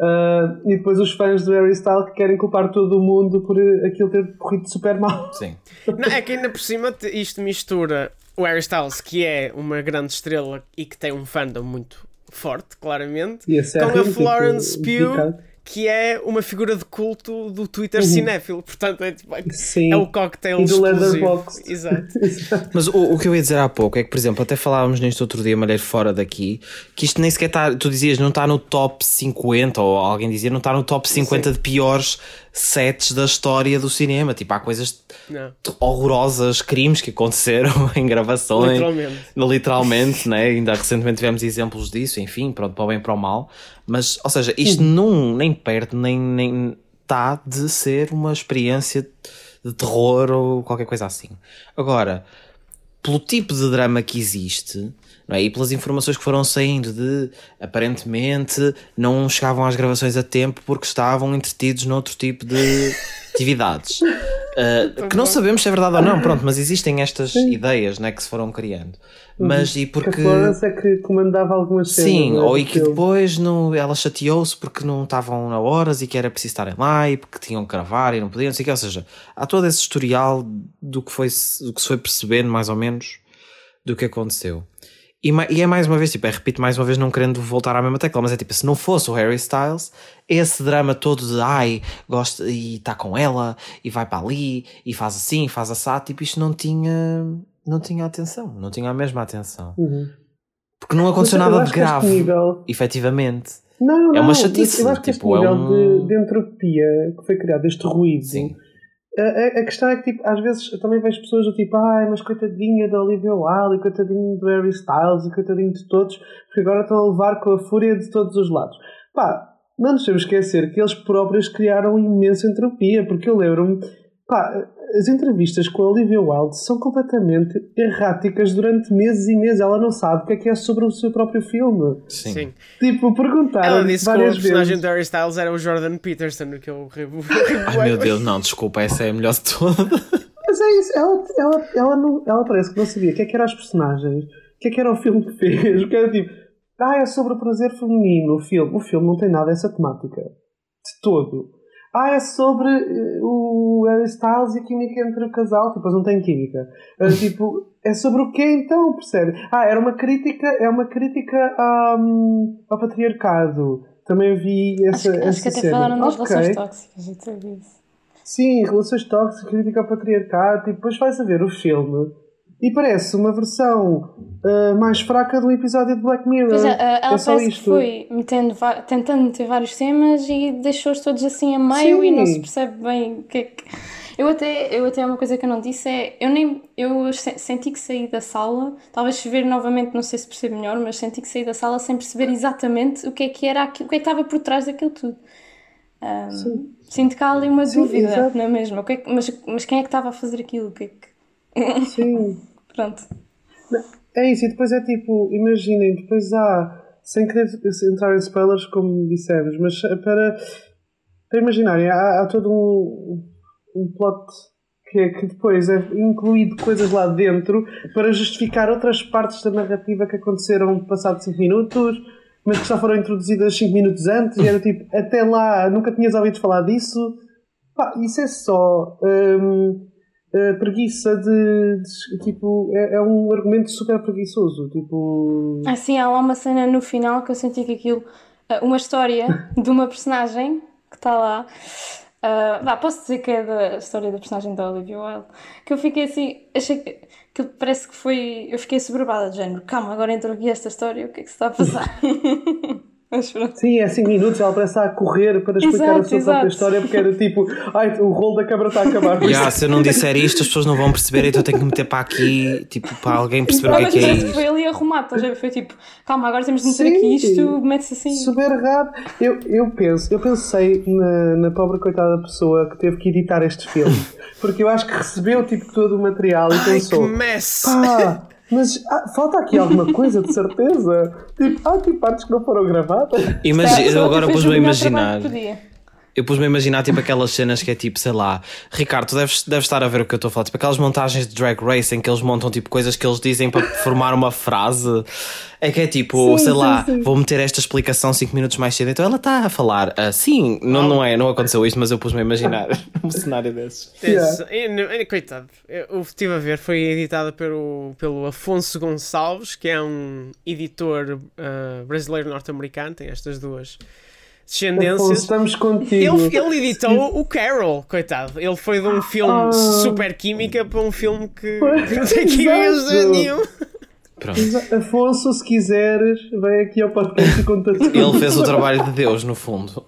Uh, e depois os fãs do Harry Styles que querem culpar todo o mundo por aquilo ter corrido super mal. Sim. Não, é que ainda por cima isto mistura o Harry Styles, que é uma grande estrela e que tem um fandom muito forte, claramente, com a Florence Pugh que é uma figura de culto do Twitter uhum. cinéfilo. Portanto, é, tipo, é o cocktail e do Leatherbox. Exato. Mas o, o, que eu ia dizer há pouco é que, por exemplo, até falávamos nisto outro dia, malheiro fora daqui, que isto nem sequer está, tu dizias, não está no top 50, ou alguém dizia, não está no top 50 Sim. de piores sets da história do cinema. Tipo, há coisas não. horrorosas, crimes que aconteceram em gravações. Literalmente. Literalmente, né? Ainda recentemente tivemos exemplos disso, enfim, pronto, para o bem e para o mal. Mas, ou seja, isto não nem perto, nem, nem está de ser uma experiência de terror ou qualquer coisa assim. Agora, pelo tipo de drama que existe, não é? E pelas informações que foram saindo de aparentemente não chegavam às gravações a tempo porque estavam entretidos noutro tipo de atividades. Uh, que não sabemos se é verdade ou não, pronto, mas existem estas Sim. ideias né, que se foram criando. Mas e porque. Que a Florence é que comandava algumas cenas. Sim, é? ou e que depois não, ela chateou-se porque não estavam na horas e que era preciso estarem lá e porque tinham que gravar e não podiam, não sei o que. Ou seja, há todo esse historial do que, foi, do que se foi percebendo, mais ou menos, do que aconteceu. E, e, é mais uma vez, tipo, é, repito mais uma vez, não querendo voltar à mesma tecla, mas é tipo, se não fosse o Harry Styles, esse drama todo de ai, gosta e está com ela, e vai para ali, e faz assim, faz assado, tipo, isto não tinha, não tinha atenção, não tinha a mesma atenção. Uhum. Porque não aconteceu nada de grave, nível... efetivamente. Não, é uma chatice. Eu acho que tipo, este nível é um... de, de entropia que foi criado, este ruído. Sim a, a, questão é que, tipo, às vezes eu também vejo pessoas do tipo, ai, mas coitadinha da Olivia Wilde, coitadinho do Harry Styles, e coitadinho de todos, porque agora estão a levar com a fúria de todos os lados. Pá, não nos temos esquecer que eles próprios criaram imensa entropia, porque eu lembro-me, pá, as entrevistas com a Olivia Wilde são completamente erráticas durante meses e meses. Ela não sabe o que é que é sobre o seu próprio filme. Sim. Sim. Tipo, perguntaram Ela disse várias que o personagem de Harry Styles era o Jordan Peterson, que eu Ai meu Deus, não, desculpa, essa é a melhor de todas. Mas é isso, ela, ela, ela, não, ela parece que não sabia o que é que eram as personagens, o que é que era o filme que fez, o que era tipo, ah, é sobre o prazer feminino o filme. O filme não tem nada dessa temática. De todo. Ah, é sobre eh, o Harry Styles e a química entre o casal. Tipo, não tem química. É, tipo, é sobre o que então, percebe? Ah, era uma crítica, é uma crítica um, ao patriarcado. Também vi essa, acho, essa acho que até cena. falaram das okay. relações tóxicas, isso. Sim, relações tóxicas, crítica ao patriarcado. E depois vais a ver o filme e parece uma versão uh, mais fraca do episódio de Black Mirror. Pois é, uh, ela é só isto. foi metendo, tentando meter vários temas e deixou-os todos assim a meio Sim. e não se percebe bem o que é que. Eu até, eu até uma coisa que eu não disse é, eu nem, eu senti que saí da sala, talvez se ver novamente, não sei se percebo melhor, mas senti que saí da sala sem perceber exatamente o que é que era aquilo, o que é que estava por trás daquilo tudo. Um, sinto que há ali uma Sim, dúvida, exato. não é mesmo? O que é mas, mas quem é que estava a fazer aquilo? O que é que... Sim. Pronto. É isso, e depois é tipo, imaginem, depois há, sem querer entrar em spoilers, como dissemos, mas para, para imaginarem, há, há todo um, um plot que é que depois é incluído coisas lá dentro para justificar outras partes da narrativa que aconteceram passados 5 minutos, mas que só foram introduzidas 5 minutos antes, e era tipo, até lá nunca tinhas ouvido falar disso. Pá, isso é só hum, eh, preguiça de, de- Tipo, é, é um argumento super preguiçoso. Tipo. Assim, há lá uma cena no final que eu senti que aquilo, ah, uma história de uma personagem que está lá. ah, vá, posso dizer que é da história da personagem da Olivia Wilde. Que eu fiquei assim, achei que aquilo parece que foi. Eu fiquei soberbada de género. Calma, agora entrou aqui esta história, o que é que se está a passar? Mas pronto. Sim, é 5 minutos, ela parece a correr para explicar Exato, a sua exato. própria história, porque era tipo, ai, o rolo da câmara está a acabar. Yeah, se eu não disser isto, as pessoas não vão perceber, então eu tenho que meter para aqui, tipo, para alguém perceber o que é que é que isto. foi ali arrumado, ver? Foi tipo, calma, agora temos de meter Sim. aqui isto, mete-se assim. Super rápido. Eu, eu penso, eu pensei na, na pobre coitada pessoa que teve que editar este filme, porque eu acho que recebeu tipo todo o material e Ai, que pensou, mess! pá, mas ah, falta aqui alguma coisa, de certeza. Tipo, há tipo partes que não foram gravadas. Imagina, eu agora pus-me a imaginar. Eu pus-me a imaginar tipo aquelas cenas que é tipo, sei lá, Ricardo, tu deves, deves estar a ver o que eu estou a falar, tipo aquelas montagens de drag racing que eles montam tipo coisas que eles dizem para formar uma frase. É que é tipo, Sim, sei sim, lá, sim. vou meter esta explicação 5 minutos mais cedo. Então ela está a falar assim, não, não é, não aconteceu isto, mas eu pus-me a imaginar um cenário desses. E, coitado, eu estive a ver, foi editada pelo, pelo Afonso Gonçalves, que é um editor ah, brasileiro norte-americano, tem estas duas Afonso, descendências. estamos contigo. Ele, ele editou o Carol, coitado. Ele foi de um filme Ah. super química para um filme que não tem química nenhum. Pronto. Afonso, se quiseres, vem aqui ao podcast e conta tudo. Ele fez o trabalho de Deus, no fundo.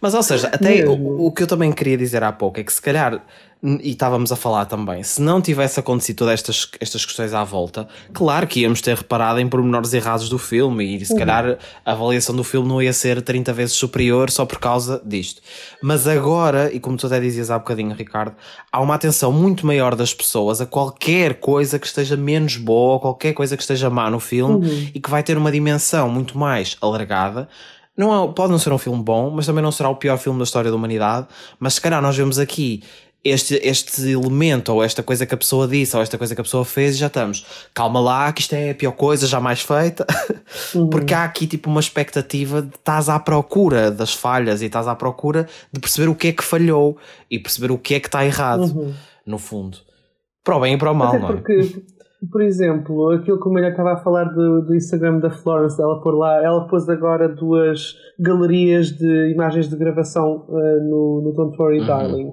Mas, ou seja, até o, o que eu também queria dizer há pouco é que se calhar, e estávamos a falar também, se não tivesse acontecido todas estas, estas questões à volta, claro que íamos ter reparado em pormenores errados do filme e se calhar a avaliação do filme não ia ser 30 vezes superior só por causa disto. Mas agora, e como tu até dizias há bocadinho, Ricardo, há uma atenção muito maior das pessoas a qualquer coisa que esteja menos boa qualquer coisa que esteja má no filme e que vai ter uma dimensão muito mais alargada. Não é- pode não ser um filme bom, mas também não será o pior filme da história da humanidade. Mas se calhar nós vemos aqui este, este elemento, ou esta coisa que a pessoa disse, ou esta coisa que a pessoa fez, e já estamos. Calma lá, que isto é a pior coisa jamais feita. Porque há aqui tipo uma expectativa de estás à procura das falhas e estás à procura de perceber o que é que falhou e perceber o que é que está errado, no fundo. Para o bem e para o mal, Até não é? porque, por exemplo, aquilo que o Melhor estava a falar do, do Instagram da Florence, ela por lá, ela pôs agora duas galerias de imagens de gravação eh, no, no Don't Worry Uhum. Darling.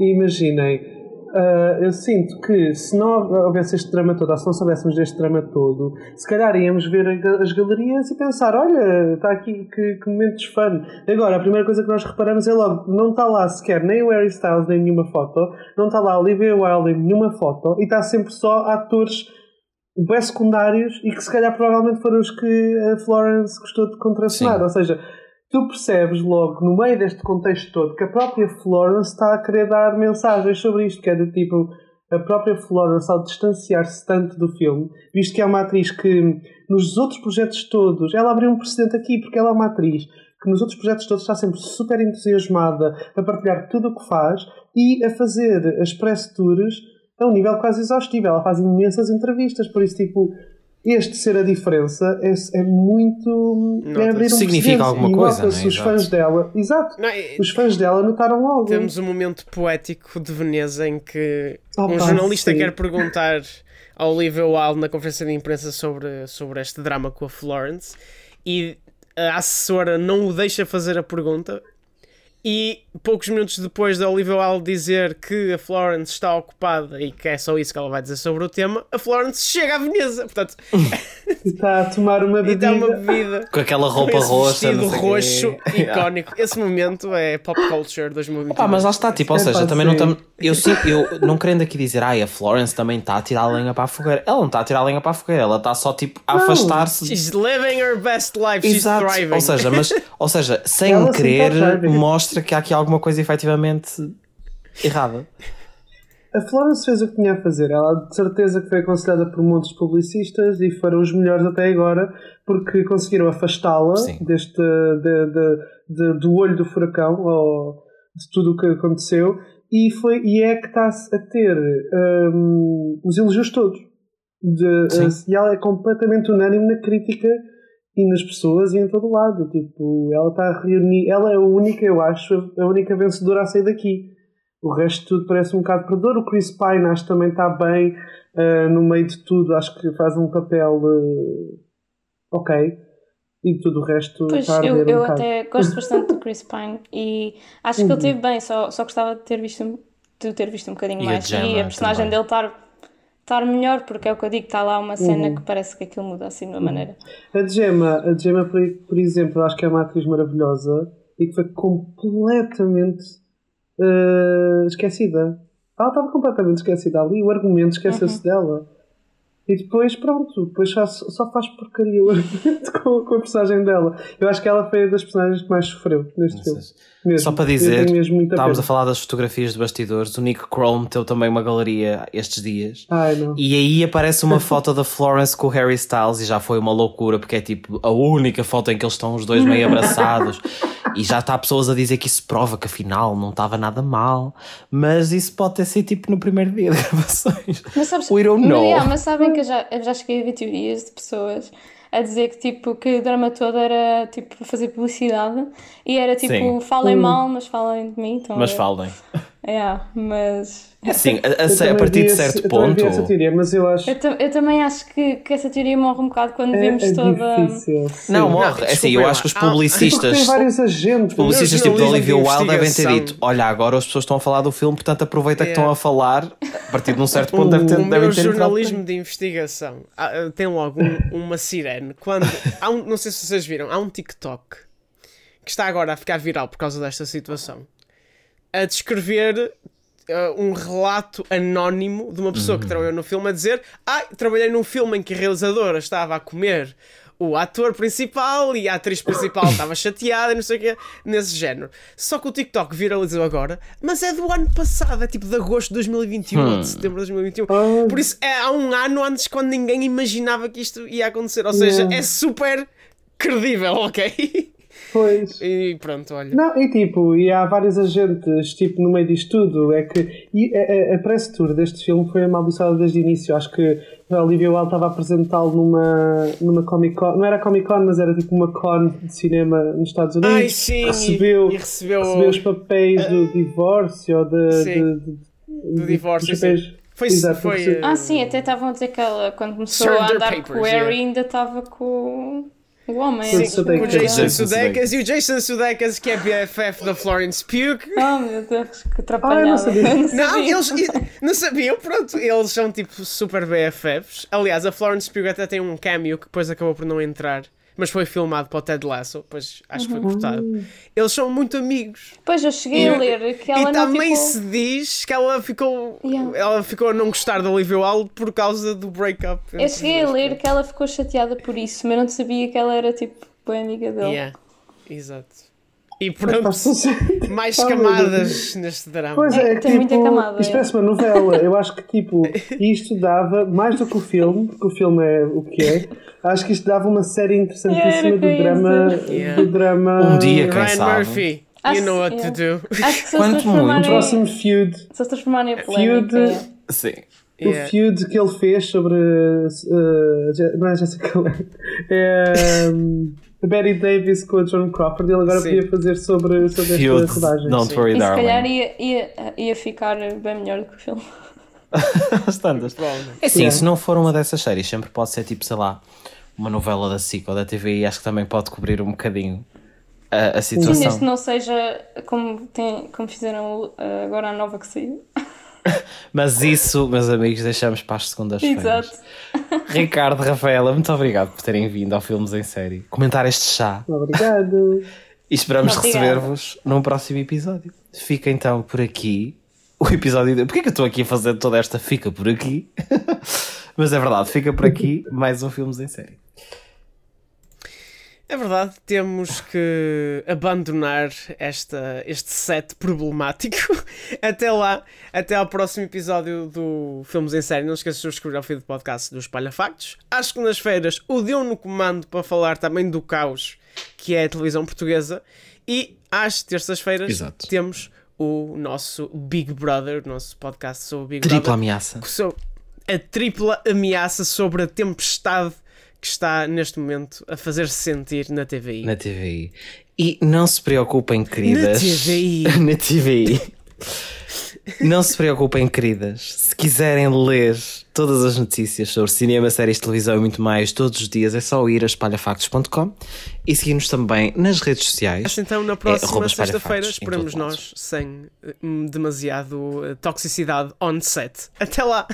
Imaginem, eh, eu sinto que se não houvesse este drama todo, ou se não soubéssemos deste drama todo, se calhar íamos ver as galerias e pensar: olha, está aqui que, que momentos fun. Agora, a primeira coisa que nós reparamos é logo: não está lá sequer nem o Harry Styles nem nenhuma foto, não está lá a Olivia Wilde em nenhuma foto, e está sempre só atores bem secundários e que se calhar provavelmente foram os que a Florence gostou de contracenar. Ou seja, tu percebes logo, no meio deste contexto todo, que a própria Florence está a querer dar mensagens sobre isto, que é do tipo. A própria Florence, ao distanciar-se tanto do filme, visto que é uma atriz que nos outros projetos todos, ela abriu um precedente aqui, porque ela é uma atriz que nos outros projetos todos está sempre super entusiasmada a partilhar tudo o que faz e a fazer as press tours a um nível quase exaustivo. Ela faz imensas entrevistas, por isso, tipo, este ser a diferença é, é muito. É Nota-se. abrir um Significa alguma E coisa, nota-se, é? Os Exato. fãs dela, exato, Não, é- os fãs dela notaram logo. Temos um momento poético de Veneza em que Ah, um pá, jornalista sim. quer perguntar ao Olivia Wilde na conferência de imprensa sobre, sobre este drama com a Florence e a assessora não o deixa fazer a pergunta e poucos minutos depois da Olivia Wilde dizer que a Florence está ocupada e que é só isso que ela vai dizer sobre o tema, a Florence chega à Veneza, portanto, está a tomar uma e dá bebida. uma bebida Com aquela com roupa esse roxa. vestido roxo quê. icónico. Esse momento é pop culture 2022. Pá, mas lá está, tipo, ou É, seja, também não estamos. Eu, eu não querendo aqui dizer, ai, a Florence também está a tirar a lenha para a fogueira. Ela não está a tirar a lenha para a fogueira, ela está só tipo a afastar-se. She's living her best life, she's Exato. thriving. Ou seja, mas, ou seja, sem Ela querer, mostra que há aqui alguma coisa efetivamente errada. A Florence fez o que tinha a fazer. Ela de certeza que foi aconselhada por muitos publicistas e foram os melhores até agora porque conseguiram afastá-la deste de, de- de- do olho do furacão ou de tudo o que aconteceu e, foi, e é que está a ter um, os elogios todos. De, e ela é completamente unânime na crítica e nas pessoas e em todo lado. Tipo, ela está a reunir. Ela é a única, eu acho, a única vencedora a sair daqui. O resto tudo parece um bocado perdedor. O Chris Pine acho que também está bem uh, no meio de tudo. Acho que faz um papel uh, ok. E tudo o resto pois, está a eu, um eu bocado. até gosto bastante do Chris Pine e acho que ele teve bem, só, só gostava de ter visto de ter visto um bocadinho E a mais Gemma e a personagem também. dele estar estar melhor, porque é o que eu digo, está lá uma cena que parece que aquilo muda assim de uma maneira. A Gemma, a Gemma por, por exemplo, acho que é uma atriz maravilhosa e que foi completamente uh, esquecida. Ela estava completamente esquecida ali, o argumento esqueceu-se dela. E depois, pronto, depois só, só faz porcaria com, com a personagem dela. Eu acho que ela foi das personagens que mais sofreu neste filme. Mesmo. Só para dizer, estávamos a falar das fotografias de bastidores. O Nick Kroll meteu também uma galeria estes dias. Ai, não. E aí aparece uma foto da Florence com o Harry Styles e já foi uma loucura porque é tipo a única foto em que eles estão os dois meio abraçados e já está pessoas a dizer que isso prova que afinal não estava nada mal, mas isso pode ter sido tipo no primeiro dia de gravações. Mas sabes, We don't know. yeah, mas sabem que eu já, eu já cheguei a ver teorias de pessoas a dizer que tipo que o drama todo era tipo fazer publicidade e era tipo Sim. falem mal, mas falem de mim. Então, Mas é- falem. Yeah, mas É assim, a, a- Eu a partir de esse- certo eu vi ponto. essa teoria, mas eu acho eu, eu também acho que, que essa teoria morre um bocado quando é, vemos é toda. difícil. sim. Não, Não, morre. É assim, eu lá. acho que os Ah, publicistas. tem vários agentes. Os publicistas tipo jornalismo Olivia de Wilde devem ter dito: Olha, agora as pessoas estão a falar do filme, portanto aproveita que É. estão a falar. A partir de um certo ponto deve ter, O devem meu ter jornalismo de investigação ah, ah, tem logo um- uma sirene. Quando há um, não sei se vocês viram, há um TikTok que está agora a ficar viral por causa desta situação a descrever ah, um relato anónimo de uma pessoa que trabalhou no filme a dizer: Ah, trabalhei num filme em que a realizadora estava a comer o ator principal e a atriz principal estava chateada e não sei o quê, nesse género. Só que o TikTok viralizou agora, mas é do ano passado, é tipo de agosto de 2021 ou de setembro de 2021. Ah. Por isso é há um ano antes quando ninguém imaginava que isto ia acontecer. Ou seja, Yeah. é super credível, ok? Pois. E pronto, olha. Não, e tipo, e há vários agentes tipo, no meio disto tudo. É que e a, a, press tour deste filme foi amaldiçoada desde o início. Acho que a Olivia Wilde estava a apresentá-lo numa, numa Comic Con. Não era Comic Con, mas era tipo uma con de cinema nos Estados Unidos. Ai, sim, e- recebeu, e recebeu- recebeu os papéis do divórcio ou de, Sim. de- de- Do divórcio, os papéis- Foi- Exato, foi, recebeu- Ah, sim, até estavam a dizer que ela, quando começou a andar papers, com o Harry, yeah. ainda estava com o homem. Com o. Jason Jason Sudeikis e o Jason Sudeikis que é BFF da Florence Pugh. Oh meu Deus, que Ah, eu não sabia. Não, sabia. eles não sabiam, pronto, eles são tipo super BFFs. Aliás, a Florence Pugh até tem um cameo que depois acabou por não entrar, mas foi filmado para o Ted Lasso, pois acho que foi cortado. Eles são muito amigos. Pois eu cheguei a E- ler que ela e também ficou... se diz que ela ficou, Yeah. ela ficou a não gostar da Olivia Wilde por causa do breakup. Eu cheguei a ler que ela ficou chateada por isso, mas não sabia que ela era tipo boa amiga dele. Yeah, exato. E pronto, mais meu camadas neste drama. Pois é, É, tem tipo, muita camada, Isto é. parece uma novela. Eu acho que tipo, isto dava, mais do que o filme, porque o filme é o que é, acho que isto dava uma série interessantíssima do drama. Yeah. Do drama Um dia, quem Ryan sabe? Murphy, Acho- you know what yeah. to do. Acho que se eles Quanto transformarem, muito. O próximo feud. se eles transformarem a polémica... Feud- Sim. Yeah. O feud que ele fez sobre. uh, não é Jessica Lange. É. um, Betty Davis com a John Crawford. Ele agora Sim. podia fazer sobre, sobre Feud, esta rodagem. Don't Sim. worry, E se calhar ia, ia, ia ficar bem melhor do que o filme. As tantas. É assim, Yeah. se não for uma dessas séries, sempre pode ser tipo, sei lá, uma novela da SIC ou da TVI, acho que também pode cobrir um bocadinho a, a Sim, desde situação. não seja como, tem, como fizeram uh, agora a nova que saiu. Mas isso, meus amigos, deixamos para as segundas-feiras. Exato. Ricardo, Rafaela, muito obrigado por terem vindo ao Filmes em Série comentar este chá Obrigado. e esperamos receber-vos num próximo episódio. Fica então por aqui o episódio. De... Porquê que eu estou aqui a fazer toda esta fica por aqui? Mas é verdade, fica por aqui mais um Filmes em Série. É verdade, temos que abandonar esta, este set problemático. Até lá, até ao próximo episódio do Filmes em Série. Não esqueças de subscrever ao feed do podcast do Espalha Factos. Às segundas-feiras, o Deu no Comando para falar também do caos que é a televisão portuguesa. E às terças-feiras temos o nosso Big Brother, o nosso podcast sobre o Big Tripla Brother. ameaça. So- a tripla ameaça sobre a tempestade que está neste momento a fazer-se sentir na TVI. Na TVI. E não se preocupem, queridas. TVI. Na TVI. Não se preocupem, queridas. Se quiserem ler todas as notícias sobre cinema, séries, televisão e muito mais todos os dias, é só ir a espalhafactos.com e seguir-nos também nas redes sociais. Então na É, próxima arroba sexta-feira esperamos nós sem hum, demasiado eh, toxicidade on set. Até lá!